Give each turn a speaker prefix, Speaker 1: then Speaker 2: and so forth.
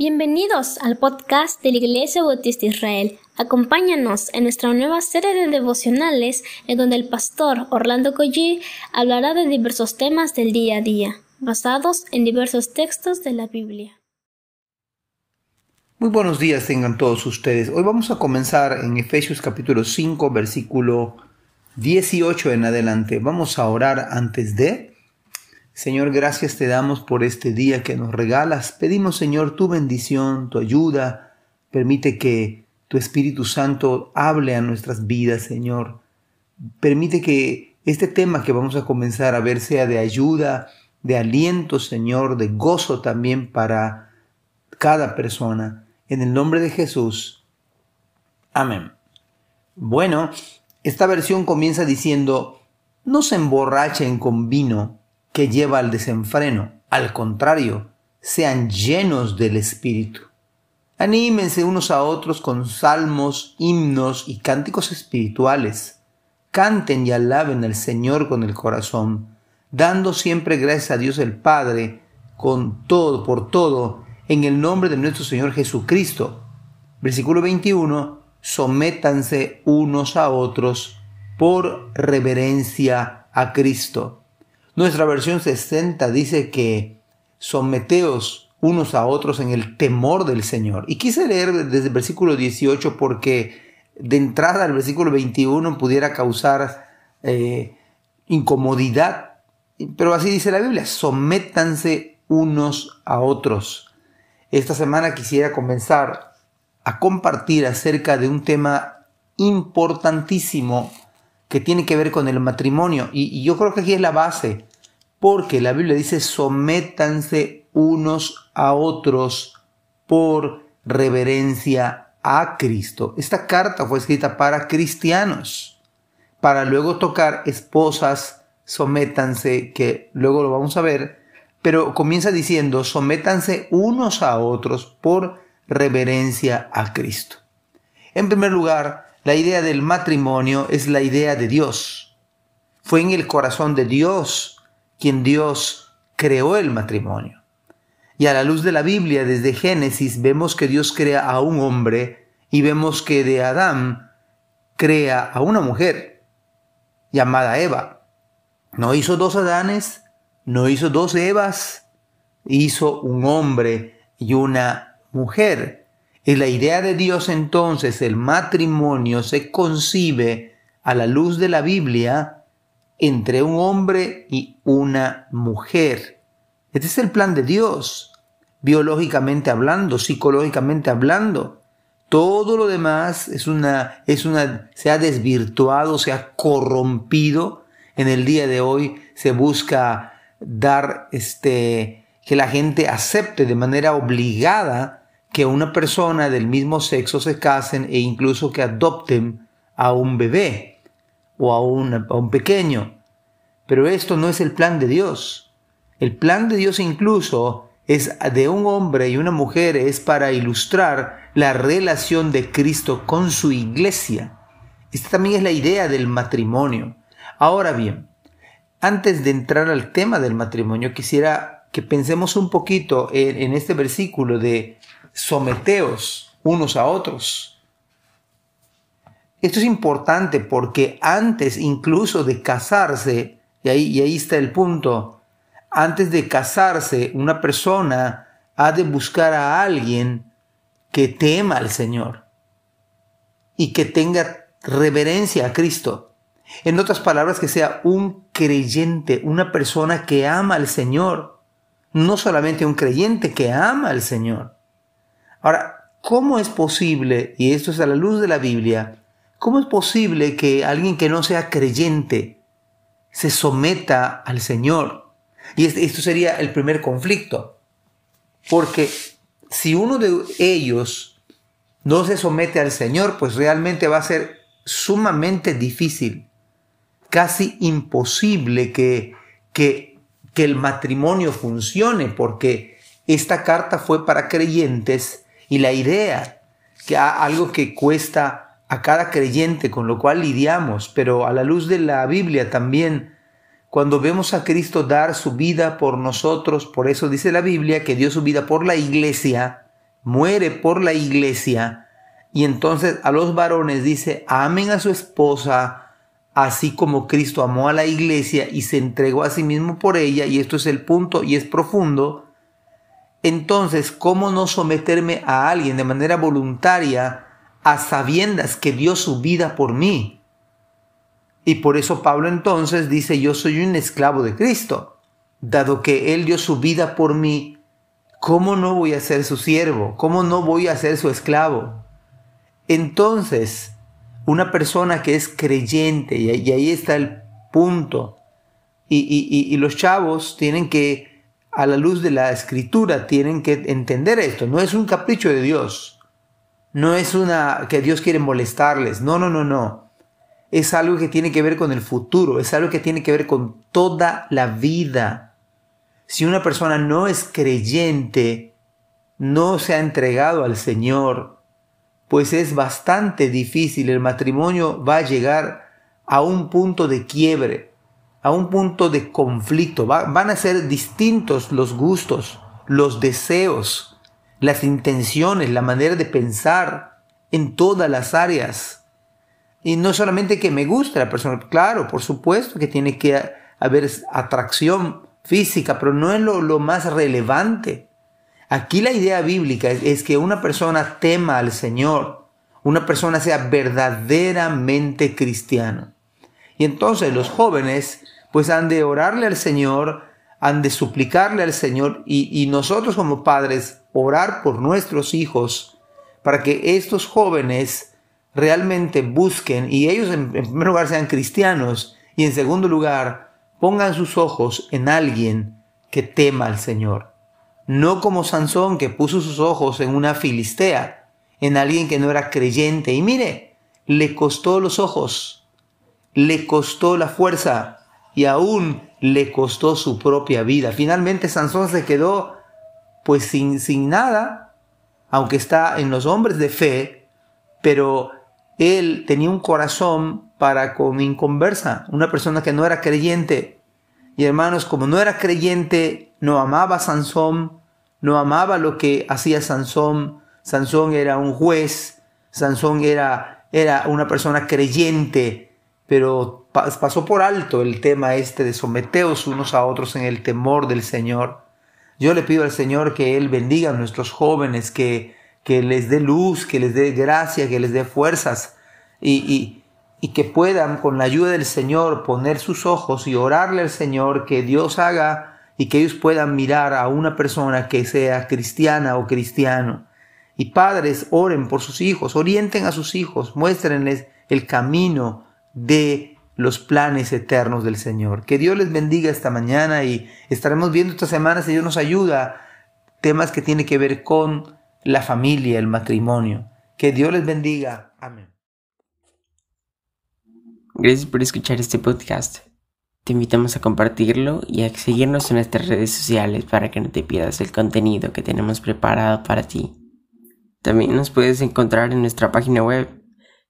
Speaker 1: Bienvenidos al podcast de la Iglesia Bautista Israel. Acompáñanos en nuestra nueva serie de devocionales en donde el pastor Orlando Collie hablará de diversos temas del día a día, basados en diversos textos de la Biblia.
Speaker 2: Muy buenos días tengan todos ustedes. Hoy vamos a comenzar en Efesios capítulo 5, versículo 18 en adelante. Vamos a orar antes de Señor, gracias te damos por este día que nos regalas. Pedimos, Señor, tu bendición, tu ayuda. Permite que tu Espíritu Santo hable a nuestras vidas, Señor. Permite que este tema que vamos a comenzar a ver sea de ayuda, de aliento, Señor, de gozo también para cada persona. En el nombre de Jesús. Amén. Bueno, esta versión comienza diciendo, no se emborrachen con vino que lleva al desenfreno. Al contrario, sean llenos del Espíritu. Anímense unos a otros con salmos, himnos y cánticos espirituales. Canten y alaben al Señor con el corazón, dando siempre gracias a Dios el Padre, con todo, por todo, en el nombre de nuestro Señor Jesucristo. Versículo 21. Sométanse unos a otros por reverencia a Cristo. Nuestra versión 60 dice que someteos unos a otros en el temor del Señor. Y quise leer desde el versículo 18 porque de entrada al versículo 21 pudiera causar eh, incomodidad. Pero así dice la Biblia, sométanse unos a otros. Esta semana quisiera comenzar a compartir acerca de un tema importantísimo que tiene que ver con el matrimonio. Y, yo creo que aquí es la base, porque la Biblia dice, sométanse unos a otros por reverencia a Cristo. Esta carta fue escrita para cristianos, para luego tocar esposas, sométanse, que luego lo vamos a ver, pero comienza diciendo, sométanse unos a otros por reverencia a Cristo. En primer lugar, la idea del matrimonio es la idea de Dios. Fue en el corazón de Dios quien Dios creó el matrimonio. Y a la luz de la Biblia, desde Génesis, vemos que Dios crea a un hombre y vemos que de Adán crea a una mujer llamada Eva. No hizo dos Adanes, no hizo dos Evas, hizo un hombre y una mujer. Y la idea de Dios entonces, el matrimonio se concibe a la luz de la Biblia entre un hombre y una mujer. Este es el plan de Dios, biológicamente hablando, psicológicamente hablando. Todo lo demás es una, es una, se ha desvirtuado, se ha corrompido. En el día de hoy se busca dar este, que la gente acepte de manera obligada que una persona del mismo sexo se casen e incluso que adopten a un bebé o a un, pequeño. Pero esto no es el plan de Dios. El plan de Dios incluso es de un hombre y una mujer es para ilustrar la relación de Cristo con su iglesia. Esta también es la idea del matrimonio. Ahora bien, antes de entrar al tema del matrimonio, quisiera que pensemos un poquito en este versículo de someteos unos a otros. Esto es importante porque antes incluso de casarse, y ahí, está el punto, antes de casarse una persona ha de buscar a alguien que tema al Señor y que tenga reverencia a Cristo. En otras palabras, que sea un creyente, una persona que ama al Señor. No solamente un creyente que ama al Señor. Ahora, ¿cómo es posible, y esto es a la luz de la Biblia, cómo es posible que alguien que no sea creyente se someta al Señor? Y esto sería el primer conflicto. Porque si uno de ellos no se somete al Señor, pues realmente va a ser sumamente difícil, casi imposible que, que, que el matrimonio funcione, porque esta carta fue para creyentes y la idea, que algo que cuesta a cada creyente, con lo cual lidiamos, pero a la luz de la Biblia también, cuando vemos a Cristo dar su vida por nosotros, por eso dice la Biblia que dio su vida por la iglesia, muere por la iglesia y entonces a los varones dice, amen a su esposa así como Cristo amó a la iglesia y se entregó a sí mismo por ella, y esto es el punto y es profundo, entonces, ¿cómo no someterme a alguien de manera voluntaria a sabiendas que dio su vida por mí? Y por eso Pablo entonces dice, yo soy un esclavo de Cristo, dado que Él dio su vida por mí, ¿cómo no voy a ser su siervo? ¿Cómo no voy a ser su esclavo? Entonces, una persona que es creyente, y, ahí está el punto, y los chavos tienen que a la luz de la escritura tienen que entender esto. No es un capricho de Dios. No es una que Dios quiere molestarles. No, no, no, no. Es algo que tiene que ver con el futuro. Es algo que tiene que ver con toda la vida. Si una persona no es creyente, no se ha entregado al Señor, pues es bastante difícil. El matrimonio va a llegar a un punto de quiebre a un punto de conflicto. van a ser distintos los gustos, los deseos, las intenciones, la manera de pensar en todas las áreas. Y no solamente que me guste la persona, claro, por supuesto que tiene que haber atracción física, pero no es lo, más relevante. Aquí la idea bíblica es que una persona tema al Señor, una persona sea verdaderamente cristiano. Y entonces los jóvenes pues han de orarle al Señor, han de suplicarle al Señor y, nosotros como padres orar por nuestros hijos para que estos jóvenes realmente busquen y ellos en, en primer lugar sean cristianos y en segundo lugar pongan sus ojos en alguien que tema al Señor. No como Sansón que puso sus ojos en una filistea, en alguien que no era creyente. Y mire, le costó los ojos, le costó la fuerza, y aún le costó su propia vida. Finalmente Sansón se quedó pues sin, sin nada, aunque está en los hombres de fe, pero él tenía un corazón para con inconversa, una persona que no era creyente. Y hermanos, como no era creyente, no amaba a Sansón, no amaba lo que hacía Sansón. Sansón era un juez, Sansón era, era una persona creyente, pero pasó por alto el tema este de someteos unos a otros en el temor del Señor. Yo le pido al Señor que Él bendiga a nuestros jóvenes, que, que les dé luz, que les dé gracia, que les dé fuerzas y, y que puedan con la ayuda del Señor poner sus ojos y orarle al Señor que Dios haga y que ellos puedan mirar a una persona que sea cristiana o cristiano. Y padres, oren por sus hijos, orienten a sus hijos, muéstrenles el camino, de los planes eternos del Señor. Que Dios les bendiga esta mañana y estaremos viendo esta semana si Dios nos ayuda temas que tienen que ver con la familia, el matrimonio. Que Dios les bendiga. Amén.
Speaker 3: Gracias por escuchar este podcast. Te invitamos a compartirlo y a seguirnos en nuestras redes sociales para que no te pierdas el contenido que tenemos preparado para ti. También nos puedes encontrar en nuestra página web